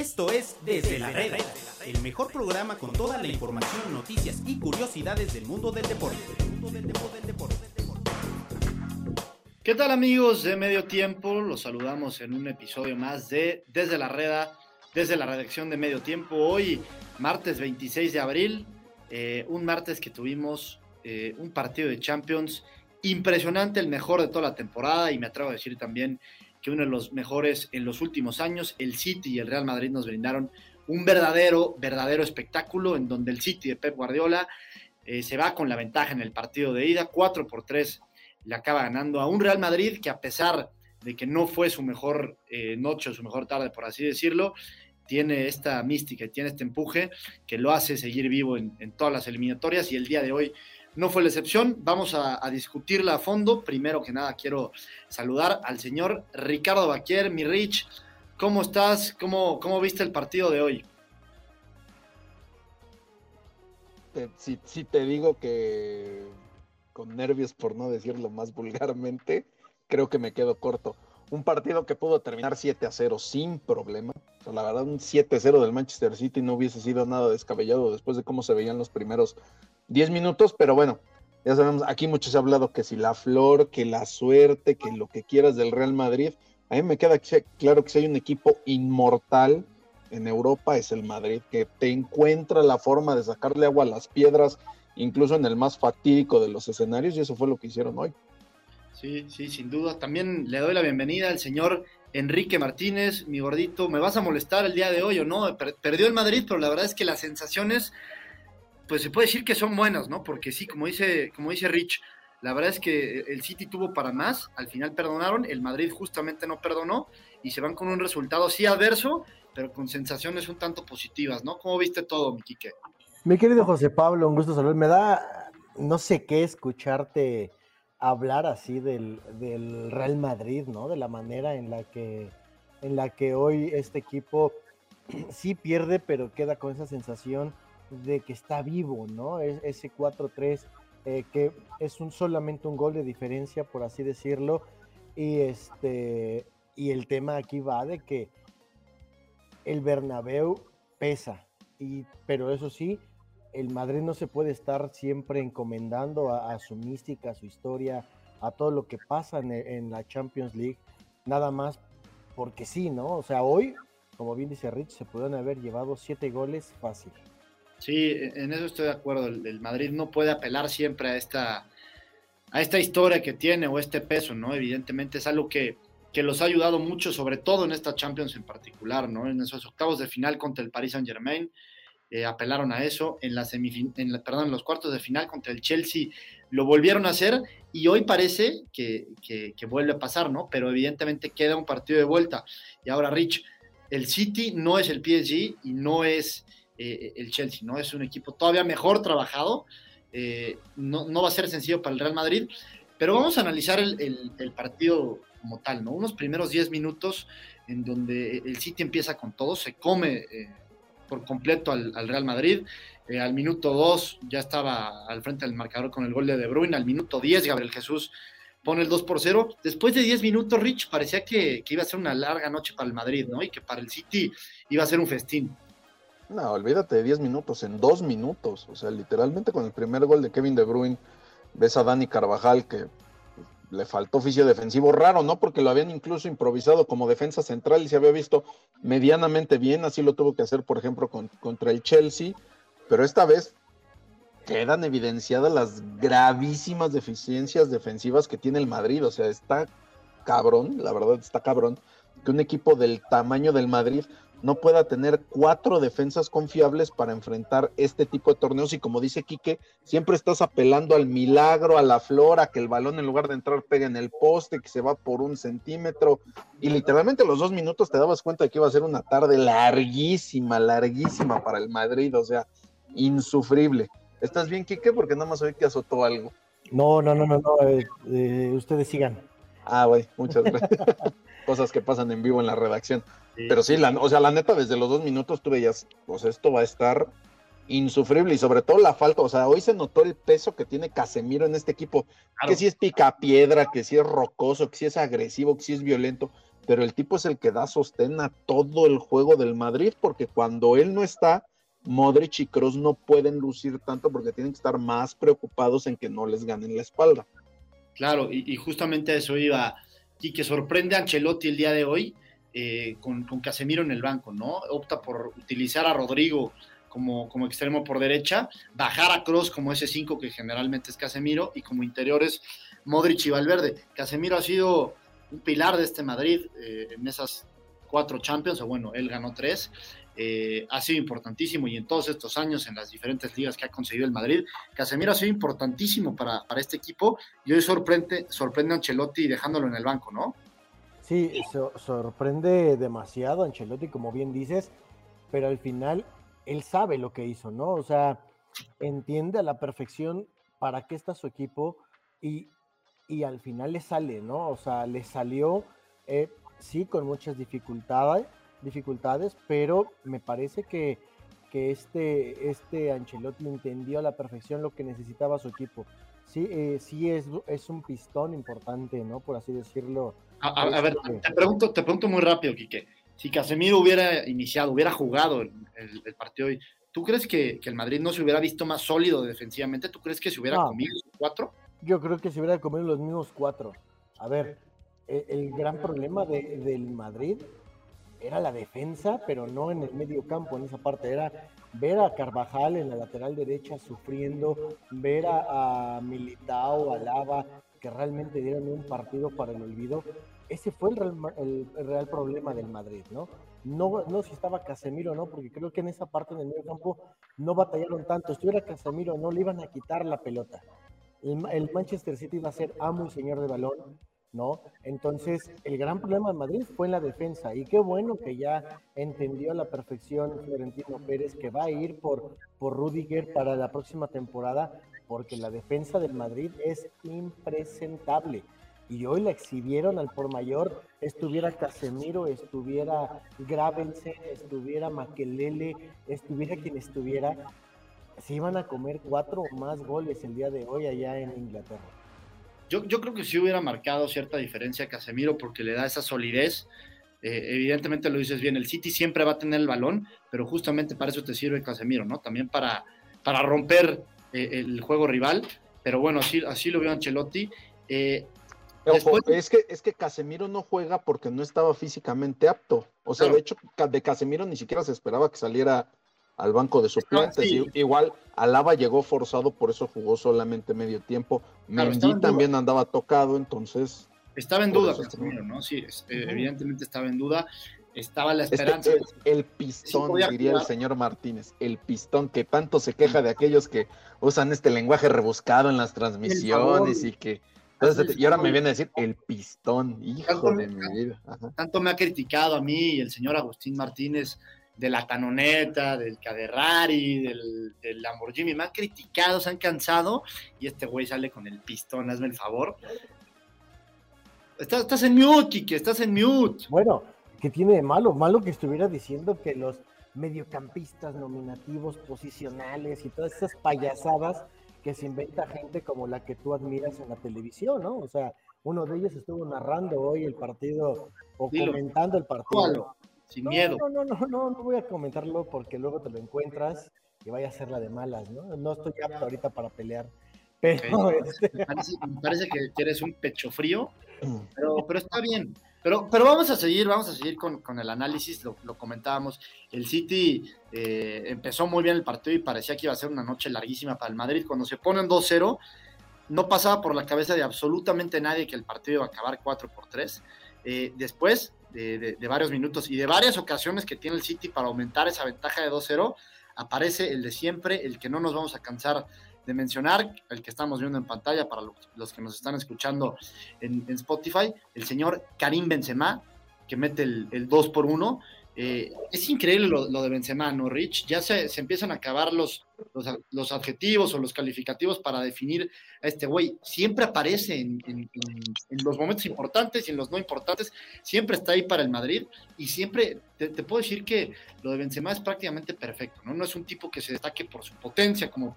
Esto es Desde la Reda, el mejor programa con toda la información, noticias y curiosidades del mundo del deporte. ¿Qué tal amigos de Medio Tiempo? Los saludamos en un episodio más de Desde la Reda, desde la redacción de Medio Tiempo. Hoy, martes 26 de abril, eh, un martes que tuvimos eh, un partido de Champions impresionante, el mejor de toda la temporada y me atrevo a decir también que uno de los mejores en los últimos años, el City y el Real Madrid nos brindaron un verdadero, verdadero espectáculo en donde el City de Pep Guardiola eh, se va con la ventaja en el partido de ida, 4 por 3 le acaba ganando a un Real Madrid que a pesar de que no fue su mejor eh, noche o su mejor tarde, por así decirlo, tiene esta mística y tiene este empuje que lo hace seguir vivo en, en todas las eliminatorias y el día de hoy no fue la excepción. Vamos a, discutirla a fondo. Primero que nada, quiero saludar al señor Ricardo Baquier, mi Rich. ¿Cómo estás? ¿Cómo, cómo viste el partido de hoy? Si, te digo que con nervios, por no decirlo más vulgarmente, creo que me quedo corto. Un partido que pudo terminar 7 a 0 sin problema. la verdad, un 7 a 0 del Manchester City no hubiese sido nada descabellado después de cómo se veían los primeros 10 minutos, pero bueno, ya sabemos, aquí muchos se ha hablado que si la flor, que la suerte, que lo que quieras del Real Madrid. A mí me queda claro que si hay un equipo inmortal en Europa es el Madrid, que te encuentra la forma de sacarle agua a las piedras, incluso en el más fatídico de los escenarios, y eso fue lo que hicieron hoy. Sí, sí, sin duda. También le doy la bienvenida al señor Enrique Martínez, mi gordito. ¿Me vas a molestar el día de hoy o no? Perdió el Madrid, pero la verdad es que las sensaciones pues se puede decir que son buenos, ¿no? Porque sí, como dice, como dice Rich, la verdad es que el City tuvo para más, al final perdonaron, el Madrid justamente no perdonó y se van con un resultado sí adverso, pero con sensaciones un tanto positivas, ¿no? ¿Cómo viste todo, mi Quique? Mi querido José Pablo, un gusto saludar. Me da no sé qué escucharte hablar así del, del, Real Madrid, ¿no? De la manera en la que en la que hoy este equipo sí pierde, pero queda con esa sensación de que está vivo, ¿no? Es, ese 4-3 eh, que es un, solamente un gol de diferencia, por así decirlo. Y, este, y el tema aquí va de que el Bernabéu pesa, y, pero eso sí, el Madrid no se puede estar siempre encomendando a, su mística, a su historia, a todo lo que pasa en, en, la Champions League, nada más porque sí, ¿no? O sea, hoy, como bien dice Rich, se pueden haber llevado siete goles fácil. Sí, en eso estoy de acuerdo. El, Madrid no puede apelar siempre a esta, a esta historia que tiene o este peso, ¿no? Evidentemente es algo que, que los ha ayudado mucho, sobre todo en esta Champions en particular, ¿no? En esos octavos de final contra el Paris Saint Germain, eh, apelaron a eso. En la en perdón, en los cuartos de final contra el Chelsea lo volvieron a hacer y hoy parece que, que, que, vuelve a pasar, ¿no? Pero evidentemente queda un partido de vuelta. Y ahora, Rich, el City no es el PSG y no es eh, el Chelsea, ¿no? Es un equipo todavía mejor trabajado, eh, no, va a ser sencillo para el Real Madrid, pero vamos a analizar el, partido como tal, ¿no? Unos primeros 10 minutos en donde el City empieza con todo, se come eh, por completo al, Real Madrid. al minuto 2 ya estaba al frente del marcador con el gol de De Bruyne. Al minuto 10 Gabriel Jesús pone el 2 por 0. Después de 10 minutos, Rich parecía que, que, iba a ser una larga noche para el Madrid, ¿no? Y que para el City iba a ser un festín. No, olvídate de 10 minutos, en 2 minutos. O sea, literalmente con el primer gol de Kevin De Bruyne, ves a Dani Carvajal que le faltó oficio defensivo raro, ¿no? Porque lo habían incluso improvisado como defensa central y se había visto medianamente bien, así lo tuvo que hacer, por ejemplo, contra el Chelsea, pero esta vez quedan evidenciadas las gravísimas deficiencias defensivas que tiene el Madrid, o sea, está cabrón, la verdad está cabrón, que un equipo del tamaño del Madrid no pueda tener cuatro defensas confiables para enfrentar este tipo de torneos y como dice Quique, siempre estás apelando al milagro, a la flora, que el balón en lugar de entrar pega en el poste, que se va por un centímetro y literalmente los dos minutos te dabas cuenta de que iba a ser una tarde larguísima, larguísima para el Madrid, o sea, insufrible. ¿Estás bien, Quique? Porque nada más oí que azotó algo. No, no, no, no, no, eh, eh, ustedes sigan. Ah, güey, muchas gracias. Cosas que pasan en vivo en la redacción. Pero sí, la, o sea, la neta, desde los dos minutos tú veías, pues esto va a estar insufrible y sobre todo la falta, o sea, hoy se notó el peso que tiene Casemiro en este equipo, que si es pica piedra, que si es rocoso, que si es agresivo, que si es violento, pero el tipo es el que da sostén a todo el juego del Madrid, porque cuando él no está, Modric y Kroos no pueden lucir tanto porque tienen que estar más preocupados en que no les ganen la espalda. Claro, y, justamente eso iba, y que sorprende a Ancelotti el día de hoy eh, con, Casemiro en el banco, ¿no? Opta por utilizar a Rodrigo como, extremo por derecha, bajar a Cross como ese 5 que generalmente es Casemiro y como interiores Modric y Valverde. Casemiro ha sido un pilar de este Madrid eh, en esas cuatro Champions, o bueno, él ganó tres, eh, ha sido importantísimo y en todos estos años en las diferentes ligas que ha conseguido el Madrid, Casemiro ha sido importantísimo para, para este equipo y hoy sorprende, sorprende a Ancelotti dejándolo en el banco, ¿no? Sí, sorprende demasiado Ancelotti, como bien dices, pero al final él sabe lo que hizo, ¿no? O sea, entiende a la perfección para qué está su equipo y, y al final le sale, ¿no? O sea, le salió, eh, sí, con muchas dificultades, dificultades, pero me parece que, que este, este Ancelotti entendió a la perfección lo que necesitaba su equipo. Sí, eh, sí es, es un pistón importante, ¿no? Por así decirlo. A, ver, este te pregunto, te pregunto muy rápido, Quique. Si Casemiro hubiera iniciado, hubiera jugado el, el, partido hoy, ¿tú crees que, que, el Madrid no se hubiera visto más sólido defensivamente? ¿Tú crees que se hubiera comido cuatro? Yo creo que se hubiera comido los mismos cuatro. A ver, e, el, gran problema del Madrid era la defensa, pero no en el medio campo, en esa parte. Era ver a Carvajal en la lateral derecha sufriendo, ver a, Militao, a Lava, que realmente dieron un partido para el olvido. Ese fue el real, el, problema del Madrid, ¿no? No, no si estaba Casemiro no, porque creo que en esa parte del medio campo no batallaron tanto. Estuviera Casemiro no, le iban a quitar la pelota el, Manchester City va a ser amo y señor de balón, ¿no? Entonces, el gran problema de Madrid fue en la defensa y qué bueno que ya entendió a la perfección Florentino Pérez que va a ir por, por Rudiger para la próxima temporada porque la defensa del Madrid es impresentable. Y hoy la exhibieron al por mayor, estuviera Casemiro, estuviera Gravensen, estuviera Maquelele, estuviera quien estuviera, se iban a comer cuatro o más goles el día de hoy allá en Inglaterra. Yo, yo creo que sí hubiera marcado cierta diferencia a Casemiro porque le da esa solidez. Eh, evidentemente lo dices bien, el City siempre va a tener el balón, pero justamente para eso te sirve Casemiro, ¿no? También para, para romper eh, el juego rival. Pero bueno, así, así lo vio Ancelotti. Eh, es, que, es que Casemiro no juega porque no estaba físicamente apto. O sea, de hecho, de Casemiro ni siquiera se esperaba que saliera al banco de suplentes. Igual Alaba llegó forzado, por eso jugó solamente medio tiempo. Mendy también andaba tocado, entonces. Estaba en duda, ¿no? Sí, este, evidentemente estaba en duda. Estaba la esperanza. el, pistón, diría el señor Martínez, el pistón que tanto se queja de aquellos que usan este lenguaje rebuscado en las transmisiones y que. y ahora me viene a decir el pistón, hijo de mi vida. Tanto me ha criticado a mí y el señor Agustín Martínez de la Canoneta, del Caderrari, del, del, Lamborghini, me han criticado, se han cansado, y este güey sale con el pistón, hazme el favor. Estás, estás en mute, Kike, estás en mute. Bueno, ¿qué tiene de malo? Malo que estuviera diciendo que los mediocampistas nominativos, posicionales y todas esas payasadas que se inventa gente como la que tú admiras en la televisión, ¿no? O sea, uno de ellos estuvo narrando hoy el partido o comentando el partido sin miedo. No, no, no, no, no voy a comentarlo porque luego te lo encuentras y vaya a ser la de malas, ¿no? No estoy apto ahorita para pelear. Pero este me, parece, que eres un pecho frío, pero, pero está bien. Pero, pero vamos a seguir, vamos a seguir con, con el análisis, lo, lo, comentábamos. El City eh, empezó muy bien el partido y parecía que iba a ser una noche larguísima para el Madrid. Cuando se ponen 2-0, no pasaba por la cabeza de absolutamente nadie que el partido iba a acabar 4 por 3. Eh, después de, varios minutos y de varias ocasiones que tiene el City para aumentar esa ventaja de 2-0, aparece el de siempre, el que no nos vamos a cansar de mencionar, el que estamos viendo en pantalla para los, que nos están escuchando en, Spotify, el señor Karim Benzema, que mete el, el 2 por 1 eh, es increíble lo, de Benzema, ¿no, Rich? Ya se, empiezan a acabar los, los, adjetivos o los calificativos para definir a este güey. Siempre aparece en, los momentos importantes y en los no importantes. Siempre está ahí para el Madrid y siempre te, puedo decir que lo de Benzema es prácticamente perfecto, ¿no? No es un tipo que se destaque por su potencia, como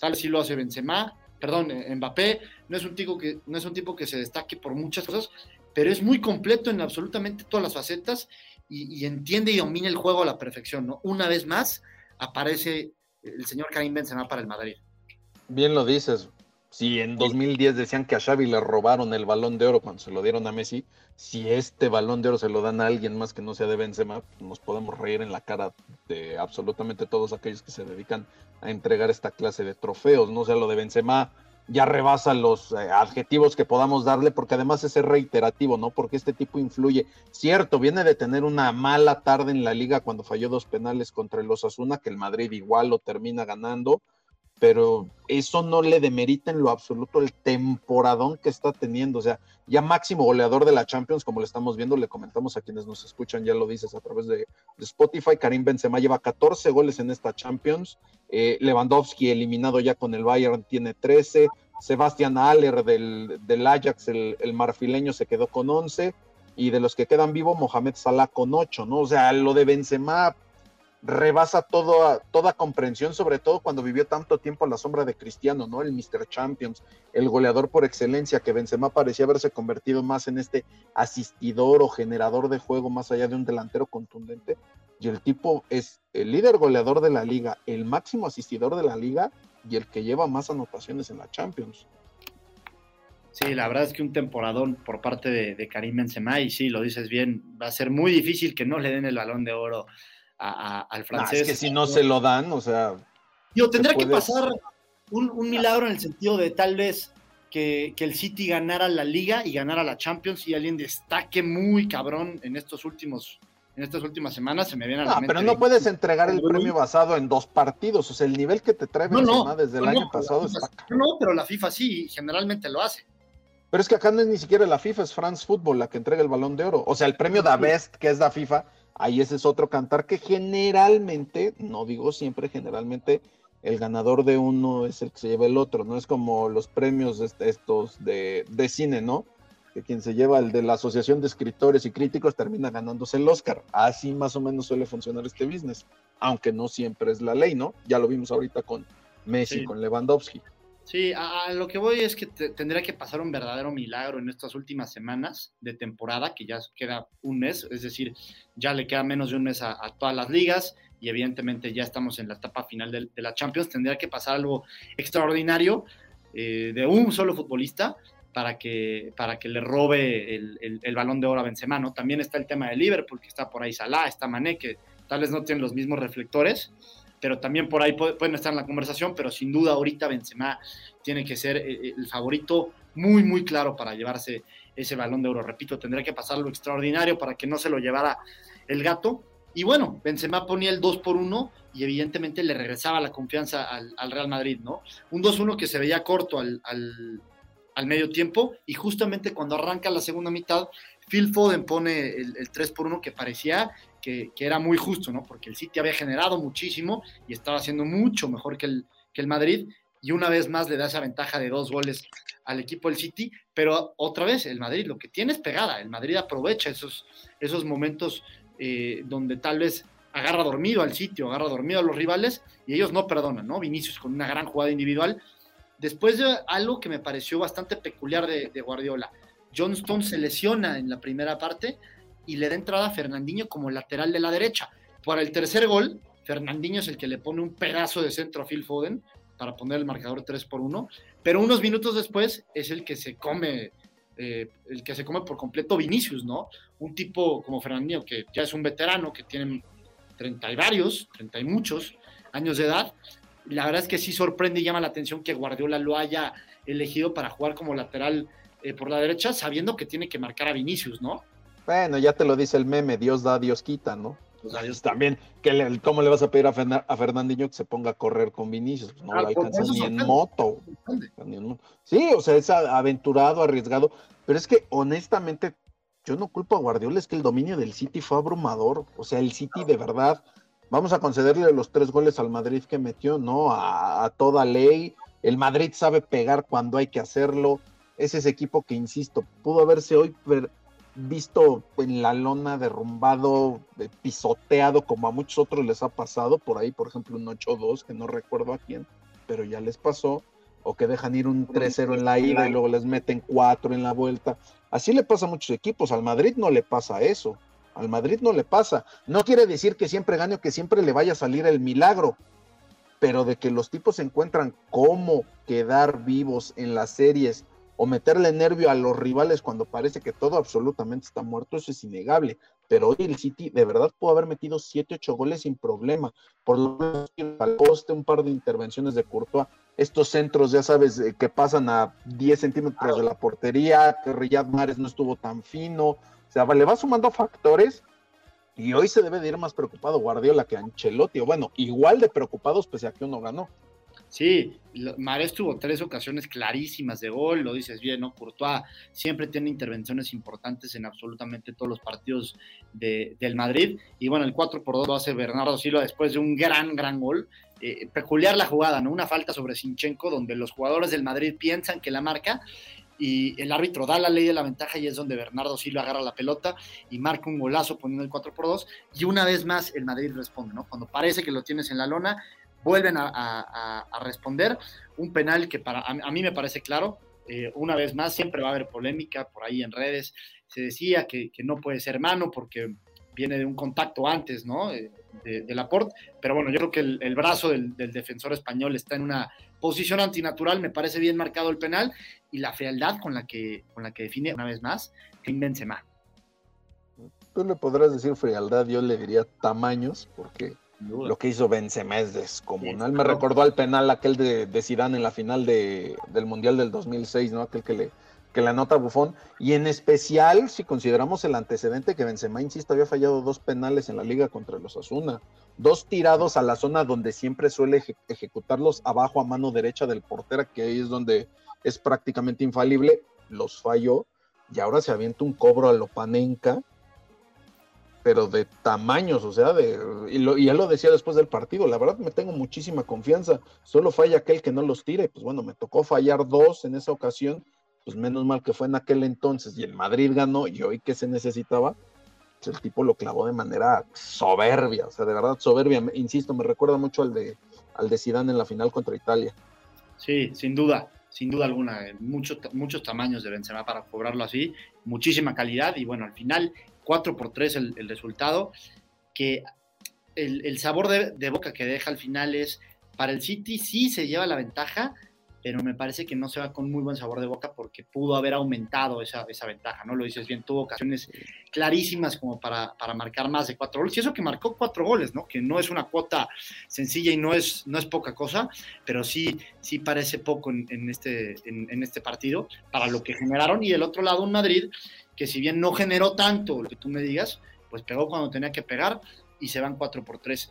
tal si lo hace Benzema, perdón, eh, Mbappé. No es un tipo que, no es un tipo que se destaque por muchas cosas, pero es muy completo en absolutamente todas las facetas y, entiende y domina el juego a la perfección, ¿no? Una vez más aparece el señor Karim Benzema para el Madrid. Bien lo dices. Si en 2010 decían que a Xavi le robaron el balón de oro cuando se lo dieron a Messi, si este balón de oro se lo dan a alguien más que no sea de Benzema, nos podemos reír en la cara de absolutamente todos aquellos que se dedican a entregar esta clase de trofeos, no sea lo de Benzema ya rebasa los eh, adjetivos que podamos darle, porque además es reiterativo, ¿no? Porque este tipo influye. Cierto, viene de tener una mala tarde en la liga cuando falló dos penales contra el Osasuna, que el Madrid igual lo termina ganando, pero eso no le demerita en lo absoluto el temporadón que está teniendo. O sea, ya máximo goleador de la Champions, como le estamos viendo, le comentamos a quienes nos escuchan, ya lo dices a través de, Spotify. Karim Benzema lleva 14 goles en esta Champions. Eh, Lewandowski eliminado ya con el Bayern tiene 13. Sebastián Aller del, del Ajax, el, marfileño, se quedó con 11. Y de los que quedan vivos, Mohamed Salah con 8, ¿no? O sea, lo de Benzema rebasa todo, toda comprensión, sobre todo cuando vivió tanto tiempo a la sombra de Cristiano, ¿no? El Mr. Champions, el goleador por excelencia, que Benzema parecía haberse convertido más en este asistidor o generador de juego más allá de un delantero contundente. Y el tipo es el líder goleador de la liga, el máximo asistidor de la liga y el que lleva más anotaciones en la Champions. Sí, la verdad es que un temporadón por parte de, de Karim Benzema, y sí, lo dices bien, va a ser muy difícil que no le den el balón de oro al francés. es que si no se lo dan, o sea. Yo tendría que pasar un, milagro en el sentido de tal vez que, el City ganara la liga y ganara la Champions y alguien destaque muy cabrón en estos últimos. En estas últimas semanas se me viene a la no, Pero no puedes entregar el premio basado en dos partidos. O sea, el nivel que te trae Benzema desde el año pasado está No, pero la FIFA sí, generalmente lo hace. Pero es que acá no es ni siquiera la FIFA, es France Football la que entrega el balón de oro. O sea, el premio da Best, que es la FIFA, Ahí ese es otro cantar que generalmente, no digo siempre, generalmente el ganador de uno es el que se lleva el otro, no es como los premios estos de, de cine, ¿no? Que quien se lleva el de la Asociación de Escritores y Críticos termina ganándose el Oscar. Así más o menos suele funcionar este business, aunque no siempre es la ley, ¿no? Ya lo vimos ahorita con Messi, con Lewandowski. Sí, a, lo que voy es que tendría que pasar un verdadero milagro en estas últimas semanas de temporada, que ya queda un mes, es decir, ya le queda menos de un mes a, todas las ligas y evidentemente ya estamos en la etapa final de, la Champions. Tendría que pasar algo extraordinario eh, de un solo futbolista para que, para que le robe el, el, balón de oro a Benzema, ¿no? También está el tema de Liverpool, que está por ahí Salah, está Mané, que tal vez no tienen los mismos reflectores, pero también por ahí pueden estar en la conversación, pero sin duda ahorita Benzema tiene que ser eh, eh, el favorito muy, muy claro para llevarse ese balón de oro. Repito, tendría que pasar lo extraordinario para que no se lo llevara el gato. Y bueno, Benzema ponía el 2 por 1 y evidentemente le regresaba la confianza al, Real Madrid, ¿no? Un 2-1 que se veía corto al, medio tiempo y justamente cuando arranca la segunda mitad, Phil Foden pone el, el 3 por 1 que parecía que, era muy justo, ¿no? Porque el City había generado muchísimo y estaba haciendo mucho mejor que el, que el Madrid. Y una vez más le da esa ventaja de dos goles al equipo del City. Pero otra vez, el Madrid lo que tiene es pegada. El Madrid aprovecha esos, esos momentos eh, donde tal vez agarra dormido al sitio, agarra dormido a los rivales y ellos no perdonan, ¿no? Vinicius con una gran jugada individual. Después de algo que me pareció bastante peculiar de, de Guardiola, Johnston se lesiona en la primera parte y le da entrada a Fernandinho como lateral de la derecha. Para el tercer gol, Fernandinho es el que le pone un pedazo de centro a Phil Foden para poner el marcador 3 por 1, pero unos minutos después es el que se come eh, el que se come por completo Vinicius, ¿no? Un tipo como Fernandinho que ya es un veterano, que tiene 30 y varios, 30 y muchos años de edad. La verdad es que sí sorprende y llama la atención que Guardiola lo haya elegido para jugar como lateral eh, por la derecha, sabiendo que tiene que marcar a Vinicius, ¿no? Bueno, ya te lo dice el meme, Dios da, Dios quita, ¿no? Pues Dios también, que ¿cómo le vas a pedir a, a Fernandinho que se ponga a correr con Vinicius? Pues no ah, lo alcanza ni en, moto. Sí, o sea, es aventurado, arriesgado, pero es que honestamente yo no culpo a Guardiola, es que el dominio del City fue abrumador. O sea, el City de verdad, vamos a concederle los tres goles al Madrid que metió, ¿no? A, a toda ley. El Madrid sabe pegar cuando hay que hacerlo. Es ese equipo que, insisto, pudo haberse hoy visto en la lona derrumbado, pisoteado, como a muchos otros les ha pasado, por ahí, por ejemplo, un 8-2, que no recuerdo a quién, pero ya les pasó. o que dejan ir un 3-0 en la ida y luego les meten 4 en la vuelta. Así le pasa a muchos equipos, al Madrid no le pasa eso, al Madrid no le pasa. No quiere decir que siempre gane o que siempre le vaya a salir el milagro, pero de que los tipos encuentran cómo quedar vivos en las series o meterle nervio a los rivales cuando parece que todo absolutamente está muerto, eso es innegable. Pero hoy el City de verdad pudo haber metido 7, 8 goles sin problema. Por lo menos al poste, un par de intervenciones de Courtois. Estos centros, ya sabes, eh, que pasan a 10 centímetros de la portería, que Riyad Mares no estuvo tan fino. O sea, le va sumando factores y hoy se debe de ir más preocupado Guardiola que Ancelotti, o bueno, igual de preocupados pese a que uno ganó. Sí, Mares tuvo tres ocasiones clarísimas de gol, lo dices bien, ¿no? Courtois siempre tiene intervenciones importantes en absolutamente todos los partidos del Madrid. Y bueno, el 4 por 2 lo hace Bernardo Silva después de un gran, gran gol. Eh, peculiar la jugada, ¿no? Una falta sobre Sinchenko, donde los jugadores del Madrid piensan que la marca y el árbitro da la ley de la ventaja y es donde Bernardo Silva agarra la pelota y marca un golazo poniendo el 4 por 2 y una vez más el Madrid responde, ¿no? Cuando parece que lo tienes en la lona, vuelven a, responder. Un penal que para a, mí me parece claro. Eh, una vez más, siempre va a haber polémica por ahí en redes. Se decía que, no puede ser mano porque viene de un contacto antes, ¿no? Eh, de, de Laporte. Pero bueno, yo creo que el, brazo del, defensor español está en una posición antinatural. Me parece bien marcado el penal y la fealdad con la que, con la que define una vez más Kim. Tú le podrás decir frialdad, yo le diría tamaños, porque lo que hizo Benzema es descomunal. Me recordó al penal aquel de, de Zidane en la final de, del Mundial del 2006, ¿no? Aquel que le, que le anota Bufón. Y en especial, si consideramos el antecedente que Benzema, insisto, había fallado dos penales en la liga contra los Asuna. Dos tirados a la zona donde siempre suele ejecutarlos abajo a mano derecha del portero, que ahí es donde es prácticamente infalible. Los falló. Y ahora se avienta un cobro a Lopanenka pero de tamaños, o sea, de, y, lo, y él lo decía después del partido, la verdad me tengo muchísima confianza, solo falla aquel que no los tire, pues bueno, me tocó fallar dos en esa ocasión, pues menos mal que fue en aquel entonces y el Madrid ganó y hoy que se necesitaba, pues el tipo lo clavó de manera soberbia, o sea, de verdad soberbia, insisto, me recuerda mucho al de, al de Zidane en la final contra Italia. Sí, sin duda, sin duda alguna, eh, muchos, muchos tamaños de Benzema para cobrarlo así, muchísima calidad y bueno, al final 4 por 3 el, resultado, que el, sabor de, boca que deja al final es, para el City sí se lleva la ventaja, pero me parece que no se va con muy buen sabor de boca porque pudo haber aumentado esa, esa ventaja, ¿no? Lo dices bien, tuvo ocasiones clarísimas como para, para, marcar más de cuatro goles, y eso que marcó cuatro goles, ¿no? Que no es una cuota sencilla y no es, no es poca cosa, pero sí, sí parece poco en, este, en, este partido para lo que generaron, y del otro lado un Madrid que si bien no generó tanto lo que tú me digas, pues pegó cuando tenía que pegar y se van 4 por 3.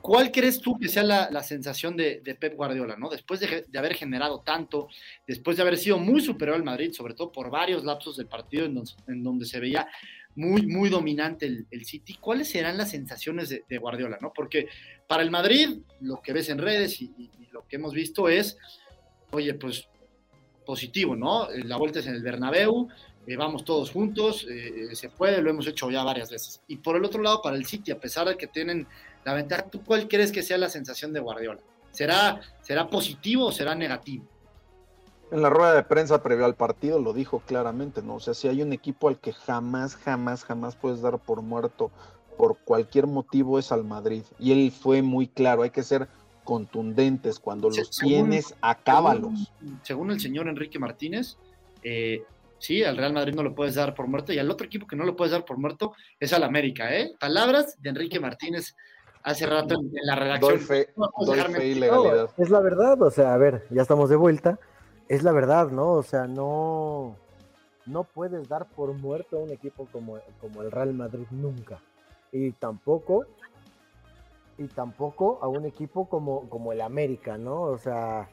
¿Cuál crees tú que sea la, sensación de, Pep Guardiola, ¿no? Después de, haber generado tanto, después de haber sido muy superior al Madrid, sobre todo por varios lapsos del partido en donde, se veía muy, muy dominante el, City, ¿cuáles serán las sensaciones de, Guardiola, ¿no? Porque para el Madrid, lo que ves en redes y, y lo que hemos visto es, oye, pues positivo, ¿no? La vuelta es en el Bernabéu, eh, vamos todos juntos, eh, eh, se puede, lo hemos hecho ya varias veces. Y por el otro lado, para el City, a pesar de que tienen la ventaja, ¿tú cuál crees que sea la sensación de Guardiola? ¿Será, será positivo o será negativo? En la rueda de prensa previo al partido lo dijo claramente, ¿no? O sea, si hay un equipo al que jamás, jamás, jamás puedes dar por muerto por cualquier motivo es al Madrid. Y él fue muy claro, hay que ser contundentes, cuando los tienes, acábalos. Según, el señor Enrique Martínez, eh, sí, al Real Madrid no lo puedes dar por muerto y al otro equipo que no lo puedes dar por muerto es al América, ¿eh? Palabras de Enrique Martínez hace rato en, la redacción. Es la verdad, o sea, a ver, ya estamos de vuelta. Es la verdad, ¿no? O sea, no, no puedes dar por muerto a un equipo como, como el Real Madrid nunca. Y tampoco, y tampoco a un equipo como, como el América, ¿no? O sea,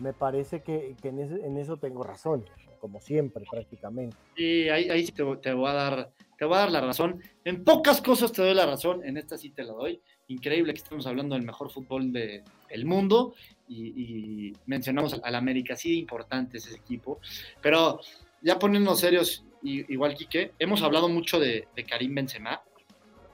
me parece que, en, eso tengo razón como siempre prácticamente. Sí, ahí, sí te, voy a dar, te voy a dar la razón. En pocas cosas te doy la razón, en esta sí te la doy. Increíble que estemos hablando del mejor fútbol del mundo y, mencionamos al América, sí, importante ese equipo. Pero ya poniéndonos serios, igual Quique, hemos hablado mucho de, Karim Benzema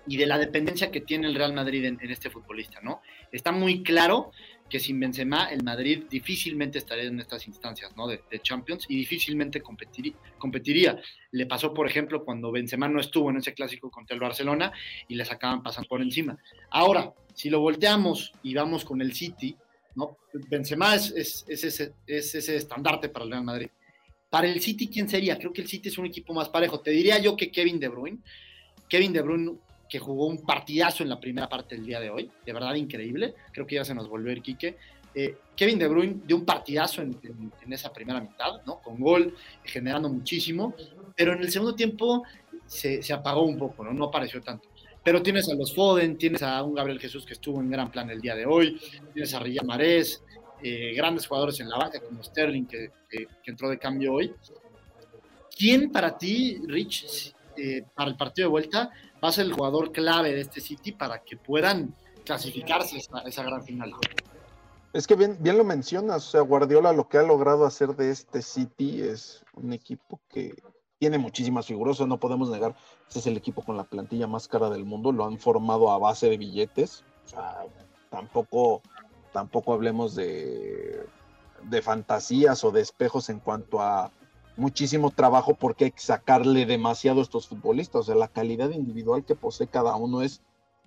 y de la dependencia que tiene el Real Madrid en, en, este futbolista, ¿no? Está muy claro que sin Benzema el Madrid difícilmente estaría en estas instancias ¿no? de, Champions y difícilmente competiría. Le pasó, por ejemplo, cuando Benzema no estuvo en ese clásico contra el Barcelona y les acaban pasando por encima. Ahora, si lo volteamos y vamos con el City, ¿no? Benzema es, es, ese, es ese estandarte para el Real Madrid. Para el City, ¿quién sería? Creo que el City es un equipo más parejo. Te diría yo que Kevin De Bruyne. Kevin De Bruyne que jugó un partidazo en la primera parte del día de hoy, de verdad increíble, creo que ya se nos volvió el Quique. Eh, Kevin De Bruyne dio un partidazo en, esa primera mitad, ¿no? Con gol, generando muchísimo, pero en el segundo tiempo se, apagó un poco, ¿no? No apareció tanto. Pero tienes a los Foden, tienes a un Gabriel Jesús que estuvo en gran plan el día de hoy, tienes a Riyad Marés, eh, grandes jugadores en la banca como Sterling que, entró de cambio hoy. ¿Quién para ti, Rich, eh, para el partido de vuelta, va a ser el jugador clave de este City para que puedan clasificarse a esa, gran final. Es que bien, bien lo mencionas, o sea, Guardiola lo que ha logrado hacer de este City es un equipo que tiene muchísimas figuras, no podemos negar, ese es el equipo con la plantilla más cara del mundo, lo han formado a base de billetes, o sea, tampoco, tampoco hablemos de, de fantasías o de espejos en cuanto a muchísimo trabajo porque hay que sacarle demasiado a estos futbolistas. O sea, la calidad individual que posee cada uno es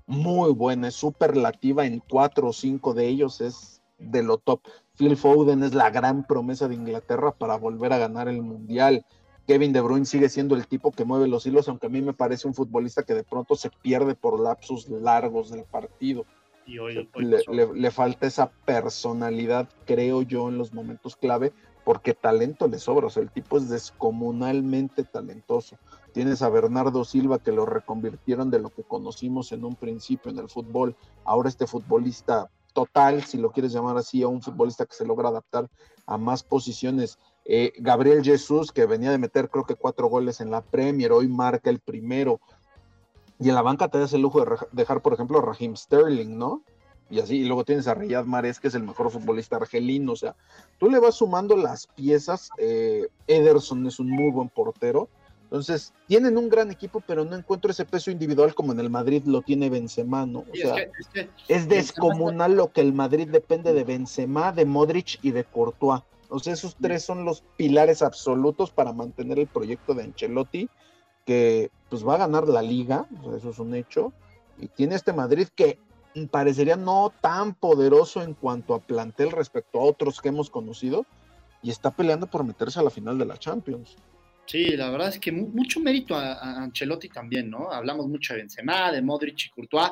muy buena, es superlativa en cuatro o cinco de ellos, es de lo top. Phil Foden es la gran promesa de Inglaterra para volver a ganar el Mundial. Kevin De Bruyne sigue siendo el tipo que mueve los hilos, aunque a mí me parece un futbolista que de pronto se pierde por lapsos largos del partido. Y hoy, le, falta esa personalidad, creo yo, en los momentos clave, porque talento le sobra, o sea, el tipo es descomunalmente talentoso. Tienes a Bernardo Silva que lo reconvirtieron de lo que conocimos en un principio en el fútbol, ahora este futbolista total, si lo quieres llamar así, a un futbolista que se logra adaptar a más posiciones. Eh, Gabriel Jesús, que venía de meter creo que cuatro goles en la Premier, hoy marca el primero. Y en la banca te das el lujo de dejar, por ejemplo, a Raheem Sterling, ¿no? Y así, y luego tienes a Riyad Mahrez, que es el mejor futbolista argelino, o sea, tú le vas sumando las piezas, eh, Ederson es un muy buen portero, entonces tienen un gran equipo, pero no encuentro ese peso individual como en el Madrid lo tiene Benzema, ¿no? O sea, es, descomunal lo que el Madrid depende de Benzema, de Modric y de Courtois. O sea, esos tres son los pilares absolutos para mantener el proyecto de Ancelotti, que pues va a ganar la liga, eso es un hecho, y tiene este Madrid que parecería no tan poderoso en cuanto a plantel respecto a otros que hemos conocido y está peleando por meterse a la final de la Champions. Sí, la verdad es que mucho mérito a, Ancelotti también, ¿no? Hablamos mucho de Benzema, de Modric y Courtois.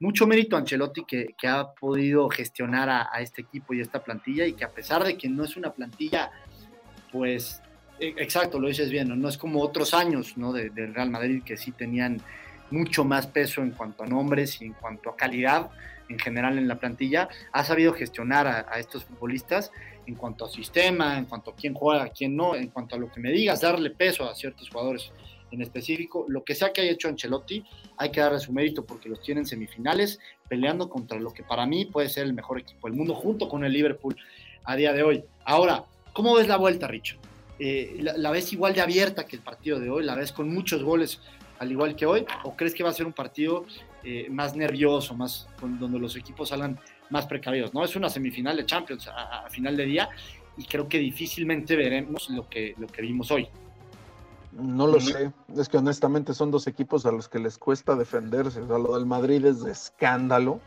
Mucho mérito a Ancelotti que, ha podido gestionar a, este equipo y esta plantilla y que a pesar de que no es una plantilla, pues, e, exacto, lo dices bien, ¿no? No es como otros años, ¿no? del Real Madrid que sí tenían mucho más peso en cuanto a nombres y en cuanto a calidad en general en la plantilla, ha sabido gestionar a, estos futbolistas en cuanto a sistema, en cuanto a quién juega, quién no, en cuanto a lo que me digas, darle peso a ciertos jugadores en específico. Lo que sea que haya hecho Ancelotti, hay que darle su mérito porque los tienen semifinales, peleando contra lo que para mí puede ser el mejor equipo del mundo, junto con el Liverpool a día de hoy. Ahora, ¿cómo ves la vuelta, Richo? Eh, la, la, ves igual de abierta que el partido de hoy, la ves con muchos goles al igual que hoy? ¿O crees que va a ser un partido eh, más nervioso, más donde los equipos salgan más precavidos? No es una semifinal de Champions a, final de día y creo que difícilmente veremos lo que, lo que vimos hoy. No lo sé, es que honestamente son dos equipos a los que les cuesta defenderse. O sea, lo del Madrid es de escándalo.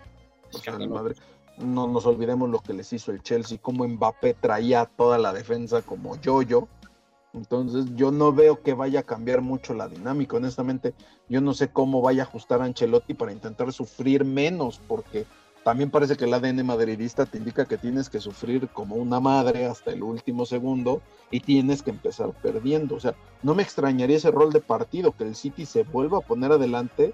no nos olvidemos lo que les hizo el Chelsea, cómo Mbappé traía toda la defensa como yo-yo. Entonces yo no veo que vaya a cambiar mucho la dinámica. Honestamente, yo no sé cómo vaya a ajustar a Ancelotti para intentar sufrir menos, porque también parece que el ADN madridista te indica que tienes que sufrir como una madre hasta el último segundo y tienes que empezar perdiendo. O sea, no me extrañaría ese rol de partido, que el City se vuelva a poner adelante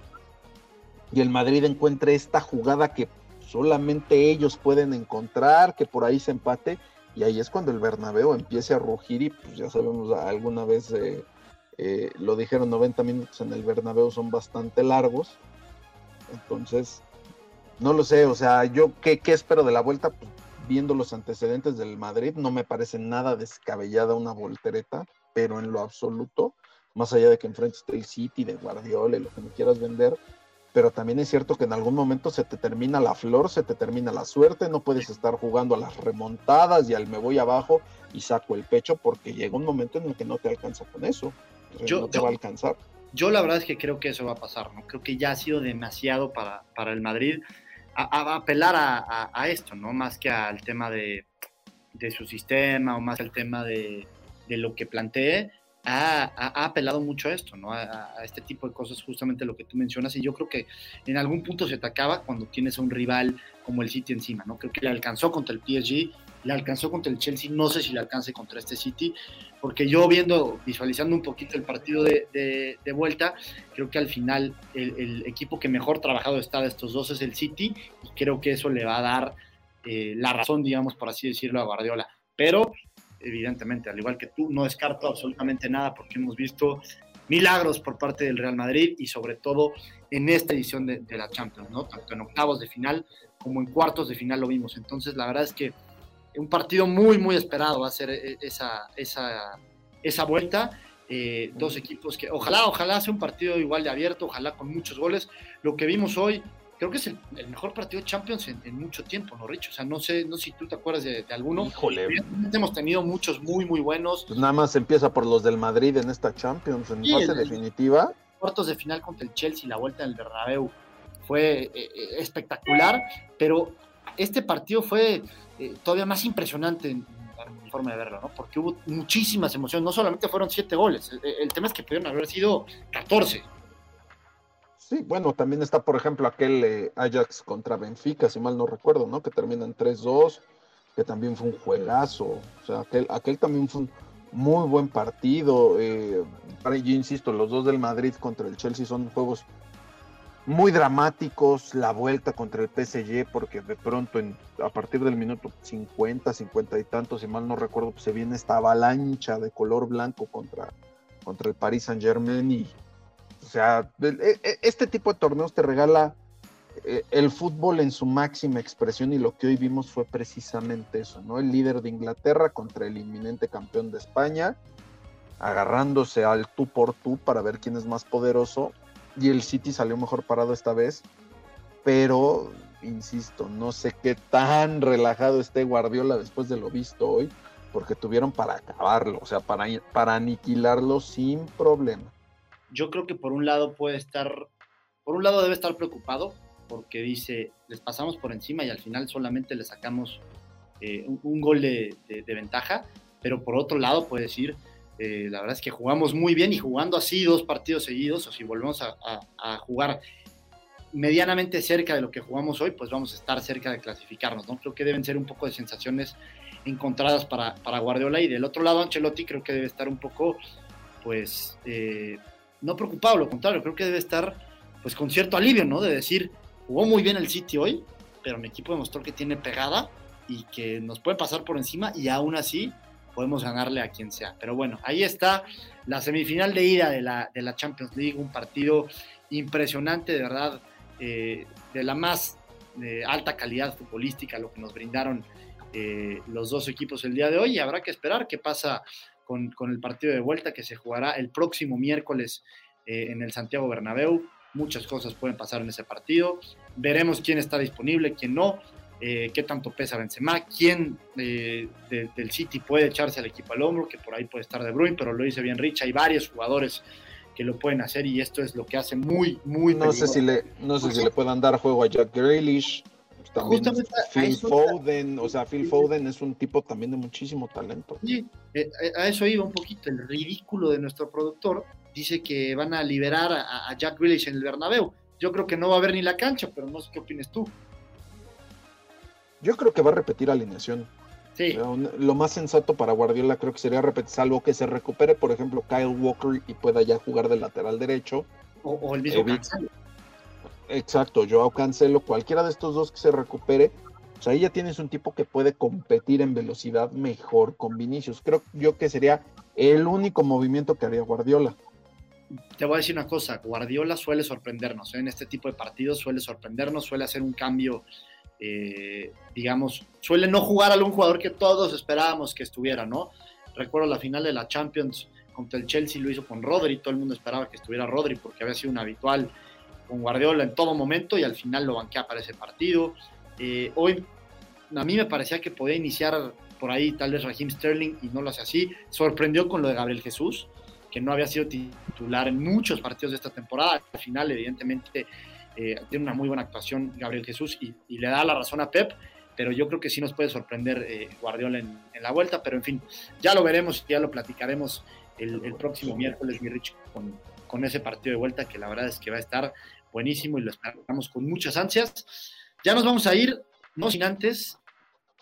y el Madrid encuentre esta jugada que solamente ellos pueden encontrar, que por ahí se empate y ahí es cuando el Bernabéu empiece a rugir y pues ya sabemos, alguna vez eh, eh, lo dijeron, 90 minutos en el Bernabéu son bastante largos. Entonces, no lo sé, o sea, yo qué, qué espero de la vuelta, pues, viendo los antecedentes del Madrid, no me parece nada descabellada una voltereta, pero en lo absoluto, más allá de que enfrente esté el City, de Guardiola y lo que me quieras vender, pero también es cierto que en algún momento se te termina la flor, se te termina la suerte, no puedes estar jugando a las remontadas y al me voy abajo y saco el pecho porque llega un momento en el que no te alcanza con eso, no te va a alcanzar. Yo la verdad es que creo que eso va a pasar, ¿no? Creo que ya ha sido demasiado para, para el Madrid a, apelar a, esto, ¿no? Más que al tema de, de su sistema o más al tema de, de lo que plantee ha, apelado mucho a esto, ¿no? A, este tipo de cosas, justamente lo que tú mencionas, y yo creo que en algún punto se te acaba cuando tienes a un rival como el City encima, ¿no? Creo que le alcanzó contra el PSG, le alcanzó contra el Chelsea, no sé si le alcance contra este City, porque yo viendo, visualizando un poquito el partido de, vuelta, creo que al final el, equipo que mejor trabajado está de estos dos es el City, y creo que eso le va a dar eh, la razón, digamos, por así decirlo, a Guardiola. Pero evidentemente, al igual que tú, no descarto absolutamente nada porque hemos visto milagros por parte del Real Madrid y sobre todo en esta edición de, la Champions, ¿no? Tanto en octavos de final como en cuartos de final lo vimos. Entonces, la verdad es que un partido muy, muy esperado va a ser e, esa, esa, esa vuelta. Eh, dos equipos que ojalá, ojalá sea un partido igual de abierto, ojalá con muchos goles. Lo que vimos hoy creo que es el, mejor partido de Champions en, mucho tiempo, ¿no, Rich? O sea, no sé, no sé si tú te acuerdas de, alguno. Híjole. Hemos tenido muchos muy, muy buenos. Pues nada más empieza por los del Madrid en esta Champions, en fase definitiva. Cuartos de final contra el Chelsea, la vuelta del Bernabéu, fue eh, eh, espectacular, pero este partido fue eh, todavía más impresionante en, mi forma de verlo, ¿no? Porque hubo muchísimas emociones, no solamente fueron siete goles, el, el tema es que pudieron haber sido 14. Sí, bueno, también está, por ejemplo, aquel eh, Ajax contra Benfica, si mal no recuerdo, ¿no? Que termina en 3-2, que también fue un juegazo. O sea, aquel, también fue un muy buen partido. Eh, yo insisto, los dos del Madrid contra el Chelsea son juegos muy dramáticos. La vuelta contra el PSG, porque de pronto, en, a partir del minuto 50, 50 y tantos, si mal no recuerdo, pues se viene esta avalancha de color blanco contra, contra el Paris Saint Germain y sea, e, e, este tipo de torneos te regala eh, el fútbol en su máxima expresión y lo que hoy vimos fue precisamente eso, ¿no? El líder de Inglaterra contra el inminente campeón de España, agarrándose al tú por tú para ver quién es más poderoso y el City salió mejor parado esta vez, pero insisto, no sé qué tan relajado esté Guardiola después de lo visto hoy, porque tuvieron para acabarlo, o sea, para, para aniquilarlo sin problema yo creo que por un lado puede estar, por un lado debe estar preocupado porque dice, les pasamos por encima y al final solamente le sacamos eh, un, gol de, ventaja, pero por otro lado puede decir, eh, la verdad es que jugamos muy bien y jugando así dos partidos seguidos, o si volvemos a, jugar medianamente cerca de lo que jugamos hoy, pues vamos a estar cerca de clasificarnos, ¿no? Creo que deben ser un poco de sensaciones encontradas para, para Guardiola y del otro lado Ancelotti creo que debe estar un poco, pues, eh, no preocupado, lo contrario, creo que debe estar pues con cierto alivio, ¿no? De decir, jugó muy bien el City hoy, pero mi equipo demostró que tiene pegada y que nos puede pasar por encima y aún así podemos ganarle a quien sea. Pero bueno, ahí está la semifinal de ida de la, de la Champions League, un partido impresionante, de verdad, eh, de la más alta calidad futbolística, lo que nos brindaron eh, los dos equipos el día de hoy y habrá que esperar qué pasa con, el partido de vuelta que se jugará el próximo miércoles eh, en el Santiago Bernabéu. Muchas cosas pueden pasar en ese partido. Veremos quién está disponible, quién no, eh, qué tanto pesa Benzema, quién eh, del City puede echarse al equipo al hombro, que por ahí puede estar De Bruyne, pero lo dice bien Rich, hay varios jugadores que lo pueden hacer y esto es lo que hace muy, muy No sé si le, no sé si le puedan dar juego a Jack Grealish, también Phil Foden, o sea, Phil Foden es un tipo también de muchísimo talento. Sí, eh, eh, a eso iba un poquito, el ridículo de nuestro productor dice que van a liberar a, Jack Grealish en el Bernabéu. Yo creo que no va a haber ni la cancha, pero no sé qué opinas tú. Yo creo que va a repetir alineación. Sí. lo más sensato para Guardiola creo que sería repetir, salvo que se recupere, por ejemplo, Kyle Walker y pueda ya jugar de lateral derecho. O, el mismo Exacto, Joao Cancelo, cualquiera de estos dos que se recupere, pues ahí ya tienes un tipo que puede competir en velocidad mejor con Vinicius. Creo yo que sería el único movimiento que haría Guardiola. Te voy a decir una cosa, Guardiola suele sorprendernos, ¿eh? en este tipo de partidos suele sorprendernos, suele hacer un cambio, eh, digamos, suele no jugar a algún jugador que todos esperábamos que estuviera, ¿no? Recuerdo la final de la Champions contra el Chelsea, lo hizo con Rodri, todo el mundo esperaba que estuviera Rodri porque había sido un habitual con Guardiola en todo momento y al final lo banquea para ese partido. Eh, hoy a mí me parecía que podía iniciar por ahí tal vez Raheem Sterling y no lo hace así. Sorprendió con lo de Gabriel Jesús, que no había sido titular en muchos partidos de esta temporada. Al final, evidentemente, eh, tiene una muy buena actuación Gabriel Jesús y, le da la razón a Pep, pero yo creo que sí nos puede sorprender eh, Guardiola en, la vuelta, pero en fin, ya lo veremos, ya lo platicaremos el, próximo miércoles, mi Rich, con ese partido de vuelta que la verdad es que va a estar buenísimo y lo esperamos con muchas ansias. Ya nos vamos a ir, no sin antes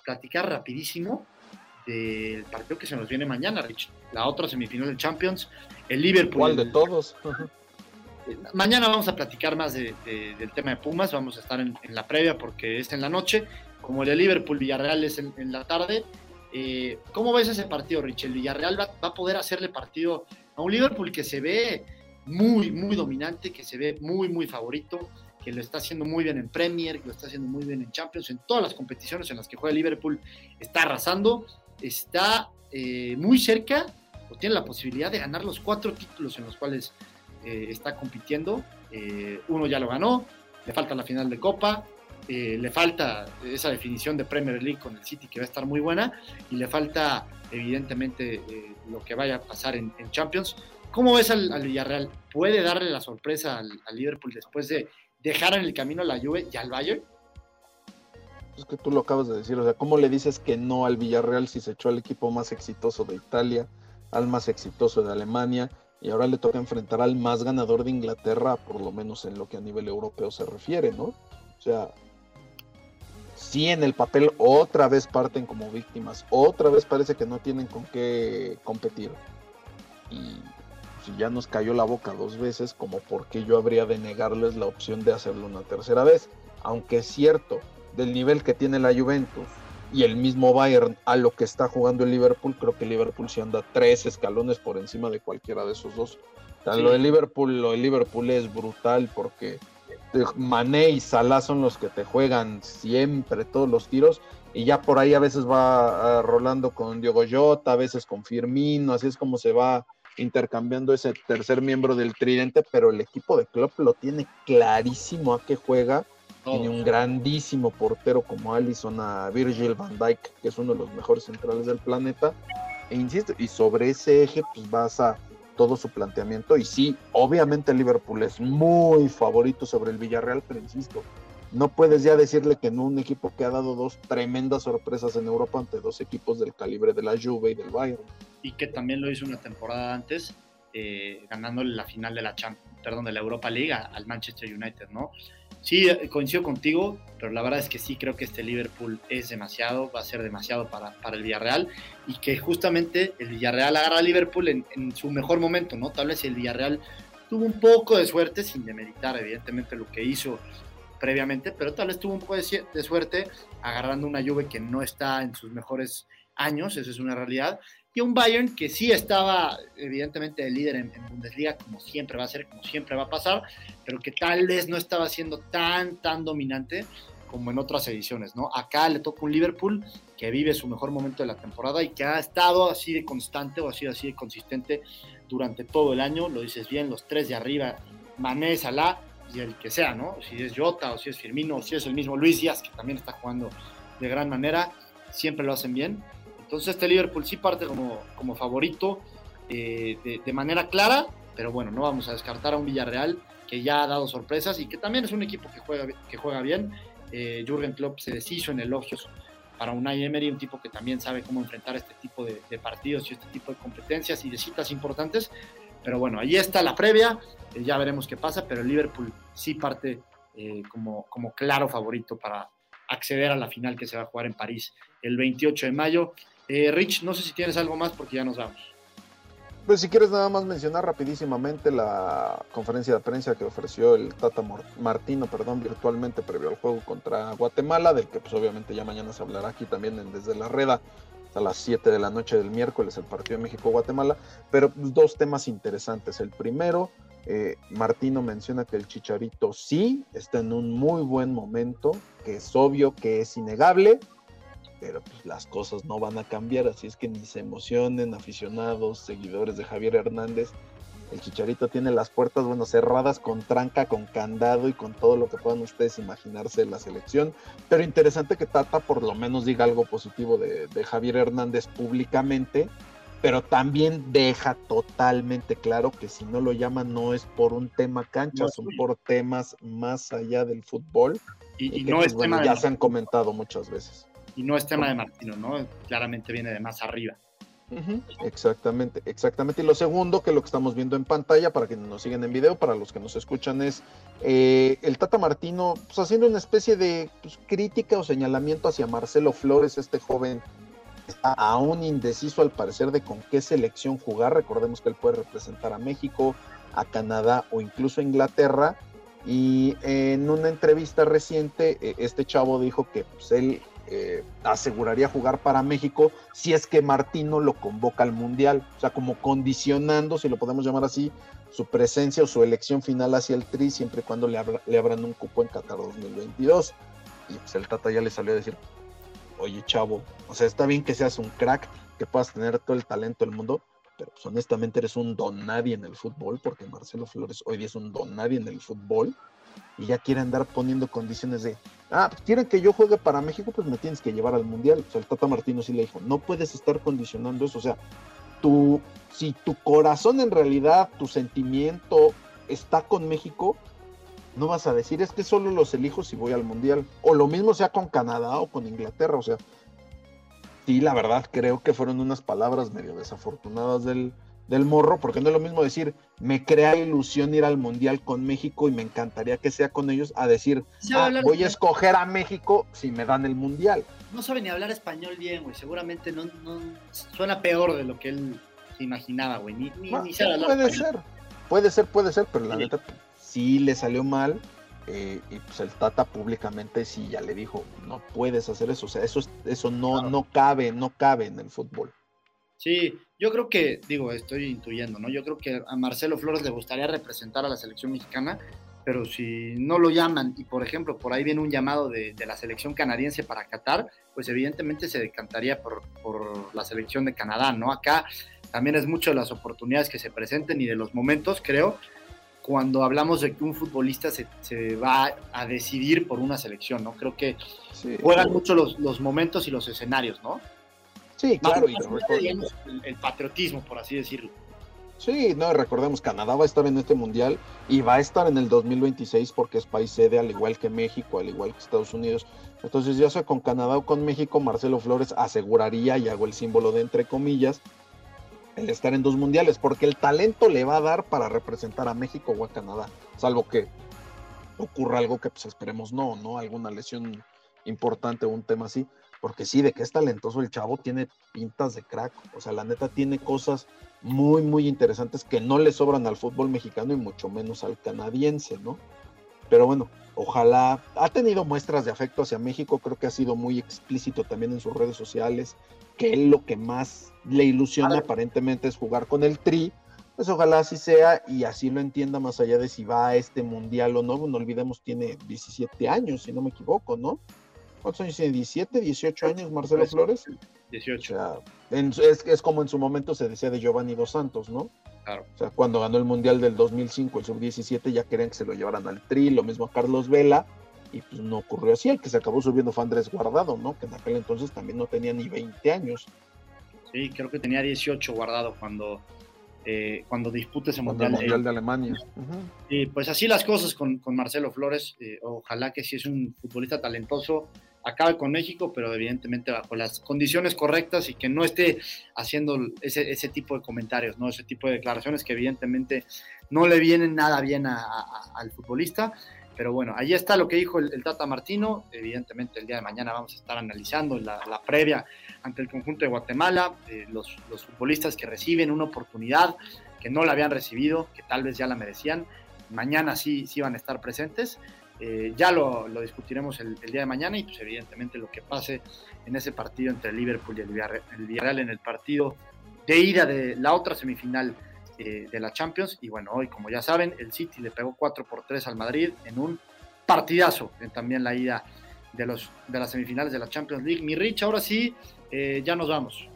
platicar rapidísimo del partido que se nos viene mañana, Rich. La otra semifinal de Champions, el Liverpool. ¿Cuál de todos? Mañana vamos a platicar más del tema de Pumas, vamos a estar en, la previa porque es en la noche, como el de Liverpool Villarreal es en, la tarde. Eh, ¿Cómo ves ese partido, Rich? El Villarreal va, a poder hacerle partido a un Liverpool que se ve muy, muy dominante, que se ve muy, muy favorito, que lo está haciendo muy bien en Premier, que lo está haciendo muy bien en Champions, en todas las competiciones en las que juega Liverpool, está arrasando, está eh, muy cerca o tiene la posibilidad de ganar los cuatro títulos en los cuales eh, está compitiendo. Eh, uno ya lo ganó, le falta la final de Copa, le falta esa definición de Premier League con el City que va a estar muy buena y le falta evidentemente lo que vaya a pasar en Champions ¿Cómo ves al, Villarreal? ¿Puede darle la sorpresa al, Liverpool después de dejar en el camino a la Juve y al Bayern? Es que tú lo acabas de decir, o sea, ¿cómo le dices que no al Villarreal si se echó al equipo más exitoso de Italia, al más exitoso de Alemania, y ahora le toca enfrentar al más ganador de Inglaterra, por lo menos en lo que a nivel europeo se refiere, ¿no? O sea, sí en el papel otra vez parten como víctimas, otra vez parece que no tienen con qué competir. Y si ya nos cayó la boca dos veces, como por qué yo habría de negarles la opción de hacerlo una tercera vez. Aunque es cierto, del nivel que tiene la Juventus y el mismo Bayern a lo que está jugando el Liverpool, creo que el Liverpool se anda tres escalones por encima de cualquiera de esos dos. Lo de Liverpool, lo de Liverpool es brutal porque Mané y Salah son los que te juegan siempre todos los tiros y ya por ahí a veces va ah, rolando con Diogo Jota, a veces con Firmino, así es como se va intercambiando ese tercer miembro del tridente, pero el equipo de Klopp lo tiene clarísimo a qué juega. Tiene un grandísimo portero como Allison, a Virgil van Dijk, que es uno de los mejores centrales del planeta. E insisto, y sobre ese eje, pues vas a todo su planteamiento. Y sí, obviamente el Liverpool es muy favorito sobre el Villarreal, pero insisto, no puedes ya decirle que en un equipo que ha dado dos tremendas sorpresas en Europa ante dos equipos del calibre de la Juve y del Bayern y que también lo hizo una temporada antes, eh, ganándole la final de la perdón, de la Europa League al Manchester United, ¿no? Sí, eh, coincido contigo, pero la verdad es que sí creo que este Liverpool es demasiado, va a ser demasiado para, para el Villarreal y que justamente el Villarreal agarra a Liverpool en, en, su mejor momento, ¿no? Tal vez el Villarreal tuvo un poco de suerte, sin demeritar evidentemente lo que hizo previamente, pero tal vez tuvo un poco de, de suerte agarrando una Juve que no está en sus mejores años, esa es una realidad, y un Bayern que sí estaba evidentemente el líder en, Bundesliga, como siempre va a ser, como siempre va a pasar, pero que tal vez no estaba siendo tan, tan dominante como en otras ediciones, ¿no? Acá le toca un Liverpool que vive su mejor momento de la temporada y que ha estado así de constante o ha sido así de consistente durante todo el año, lo dices bien, los tres de arriba, Mané, Salah y el que sea, ¿no? Si es Jota o si es Firmino o si es el mismo Luis Díaz, que también está jugando de gran manera, siempre lo hacen bien entonces este Liverpool sí parte como, como favorito eh, de, manera clara, pero bueno, no vamos a descartar a un Villarreal que ya ha dado sorpresas y que también es un equipo que juega, que juega bien. Eh, Jürgen Klopp se deshizo en elogios para Unai Emery, un tipo que también sabe cómo enfrentar este tipo de, partidos y este tipo de competencias y de citas importantes. Pero bueno, ahí está la previa, eh, ya veremos qué pasa, pero el Liverpool sí parte como, como claro favorito para acceder a la final que se va a jugar en París el 28 de mayo. Eh, Rich, no sé si tienes algo más porque ya nos vamos. Pues si quieres nada más mencionar rapidísimamente la conferencia de prensa que ofreció el Tata Martino, perdón, virtualmente previo al juego contra Guatemala, del que pues obviamente ya mañana se hablará aquí también en desde la reda a las 7 de la noche del miércoles el partido de México-Guatemala, pero pues, dos temas interesantes. El primero, eh, Martino menciona que el Chicharito sí está en un muy buen momento, que es obvio, que es innegable, pero pues las cosas no van a cambiar, así es que ni se emocionen aficionados, seguidores de Javier Hernández, El Chicharito tiene las puertas, bueno, cerradas con tranca, con candado y con todo lo que puedan ustedes imaginarse de la selección. Pero interesante que Tata por lo menos diga algo positivo de, de Javier Hernández públicamente, pero también deja totalmente claro que si no lo llaman no es por un tema cancha, son por temas más allá del fútbol. Y, no es tema ya se han comentado muchas veces. Y no es tema de Martino, ¿no? Claramente viene de más arriba. Exactamente, exactamente. Y lo segundo, que lo que estamos viendo en pantalla, para quienes nos siguen en video, para los que nos escuchan, es eh, el Tata Martino pues, haciendo una especie de pues, crítica o señalamiento hacia Marcelo Flores, este joven está aún indeciso al parecer de con qué selección jugar. Recordemos que él puede representar a México, a Canadá o incluso a Inglaterra. Y en una entrevista reciente, eh, este chavo dijo que pues, él eh, aseguraría jugar para México si es que Martino lo convoca al Mundial. O sea, como condicionando, si lo podemos llamar así, su presencia o su elección final hacia el Tri, siempre y cuando le, abran un cupo en Qatar 2022. Y pues el Tata ya le salió a decir, oye chavo, o sea, está bien que seas un crack, que puedas tener todo el talento del mundo, pero pues, honestamente eres un don nadie en el fútbol, porque Marcelo Flores hoy día es un don nadie en el fútbol, y ya quiere andar poniendo condiciones de, ah, pues quieren que yo juegue para México, pues me tienes que llevar al Mundial. O sea, el Tata Martino sí le dijo, no puedes estar condicionando eso, o sea, tu, si tu corazón en realidad, tu sentimiento está con México, no vas a decir es que solo los elijo si voy al mundial. O lo mismo sea con Canadá o con Inglaterra. O sea, sí, la verdad creo que fueron unas palabras medio desafortunadas del, del morro, porque no es lo mismo decir me crea ilusión ir al mundial con México y me encantaría que sea con ellos, a decir ah, voy a escoger a México si me dan el mundial. No sabe ni hablar español bien, güey. Seguramente no, suena peor de lo que él se imaginaba, güey. Ni, ni, puede ser, puede ser, puede ser, pero la neta sí le salió mal. Eh, y pues el Tata públicamente sí ya le dijo, no puedes hacer eso, o sea, eso, eso no, no cabe, no cabe en el fútbol. Sí, yo creo que, digo, estoy intuyendo, ¿no? Yo creo que a Marcelo Flores le gustaría representar a la selección mexicana, pero si no lo llaman y, por ejemplo, por ahí viene un llamado de, la selección canadiense para Qatar, pues evidentemente se decantaría por, por, la selección de Canadá, ¿no? Acá también es mucho de las oportunidades que se presenten y de los momentos, creo, cuando hablamos de que un futbolista se, se, va a decidir por una selección, ¿no? Creo que juegan mucho los, los, momentos y los escenarios, ¿no? Sí, claro. y el, patriotismo, por así decirlo. Sí, no, recordemos, Canadá va a estar en este mundial y va a estar en el 2026 porque es país sede, al igual que México, al igual que Estados Unidos. Entonces, ya sea con Canadá o con México, Marcelo Flores aseguraría, y hago el símbolo de entre comillas, el estar en dos mundiales, porque el talento le va a dar para representar a México o a Canadá, salvo que ocurra algo que pues esperemos no, ¿no? Alguna lesión importante o un tema así, porque sí, de que es talentoso el chavo, tiene pintas de crack, o sea, la neta tiene cosas muy, muy interesantes que no le sobran al fútbol mexicano y mucho menos al canadiense, ¿no? Pero bueno, ojalá, ha tenido muestras de afecto hacia México, creo que ha sido muy explícito también en sus redes sociales, que él lo que más le ilusiona aparentemente es jugar con el Tri, pues ojalá así sea y así lo entienda más allá de si va a este mundial o no, no olvidemos tiene 17 años, si no me equivoco, ¿no? ¿Cuántos años tiene? ¿17, 18 años Marcelo Flores? 18. O sea, es, es, como en su momento se decía de Giovanni Dos Santos, ¿no? Claro. O sea, cuando ganó el Mundial del 2005, el Sub-17, ya querían que se lo llevaran al Tri, lo mismo a Carlos Vela, y pues no ocurrió así. El que se acabó subiendo fue Andrés Guardado, ¿no? Que en aquel entonces también no tenía ni 20 años. Sí, creo que tenía 18 guardado cuando, eh, cuando disputa ese mundial, mundial de Alemania. Y pues así las cosas con, con Marcelo Flores. Eh, ojalá que si es un futbolista talentoso, acabe con México, pero evidentemente bajo las condiciones correctas y que no esté haciendo ese, ese tipo de comentarios, ¿no? ese tipo de declaraciones que evidentemente no le vienen nada bien al futbolista. Pero bueno, ahí está lo que dijo el, Tata Martino. Evidentemente el día de mañana vamos a estar analizando la, la previa ante el conjunto de Guatemala, eh, los, los, futbolistas que reciben una oportunidad que no la habían recibido, que tal vez ya la merecían. Mañana sí, sí van a estar presentes. Eh, ya lo, discutiremos el, día de mañana y pues evidentemente lo que pase en ese partido entre Liverpool y el Villarreal, el Villarreal en el partido de ida de la otra semifinal eh, de la Champions. Y bueno, hoy, como ya saben, el City le pegó 4 por 3 al Madrid en un partidazo, en también la ida de, los, de las semifinales de la Champions League. Mi Rich, ahora sí, eh, ya nos vamos.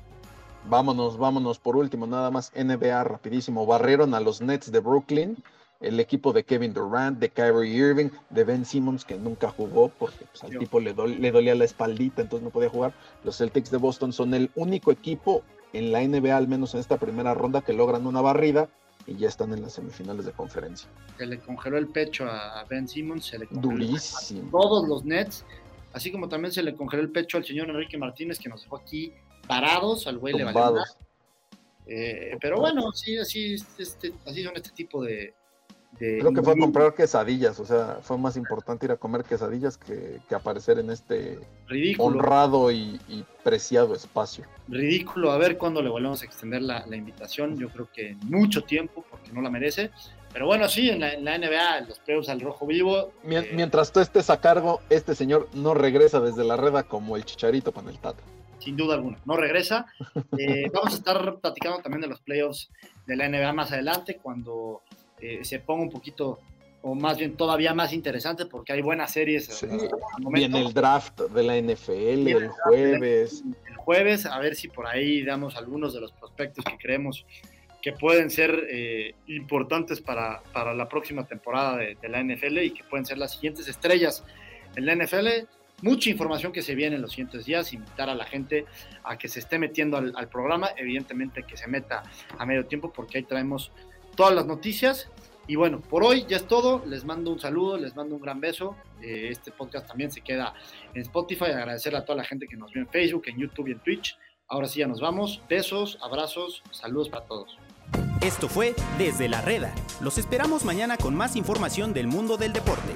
Vámonos, vámonos por último, nada más NBA rapidísimo. Barrieron a los Nets de Brooklyn, el equipo de Kevin Durant, de Kyrie Irving, de Ben Simmons, que nunca jugó porque pues, al tipo le, le dolía la espaldita, entonces no podía jugar. Los Celtics de Boston son el único equipo en la NBA, al menos en esta primera ronda, que logran una barrida y ya están en las semifinales de conferencia. Se le congeló el pecho a Ben Simmons, se le congeló Durísimo. a todos los Nets, así como también se le congeló el pecho al señor Enrique Martínez, que nos dejó aquí parados, al güey le valió eh, pero bueno, sí, así, este, así son este tipo de, Creo que fue a comprar quesadillas, o sea, fue más importante ir a comer quesadillas que, aparecer en este honrado y, preciado espacio. Ridículo, a ver cuándo le volvemos a extender la, invitación, yo creo que mucho tiempo, porque no la merece. Pero bueno, sí, en la, NBA, los playoffs al rojo vivo. Eh, mientras tú estés a cargo, este señor no regresa desde la reda como el chicharito con el tato. Sin duda alguna, no regresa. Eh, vamos a estar platicando también de los playoffs de la NBA más adelante, cuando eh, se ponga un poquito, o más bien todavía más interesante, porque hay buenas series. Sí. Viene el draft de la NFL el, jueves. El jueves, a ver si por ahí damos algunos de los prospectos que creemos que pueden ser eh, importantes para, para, la próxima temporada de, la NFL y que pueden ser las siguientes estrellas en la NFL. Mucha información que se viene en los siguientes días, invitar a la gente a que se esté metiendo al, al programa, evidentemente que se meta a medio tiempo porque ahí traemos todas las noticias. Y bueno, por hoy ya es todo. Les mando un saludo, les mando un gran beso. Eh, este podcast también se queda en Spotify. Agradecerle a toda la gente que nos vio en Facebook, en YouTube y en Twitch. Ahora sí ya nos vamos. Besos, abrazos, saludos para todos. Esto fue Desde la Reda. Los esperamos mañana con más información del mundo del deporte.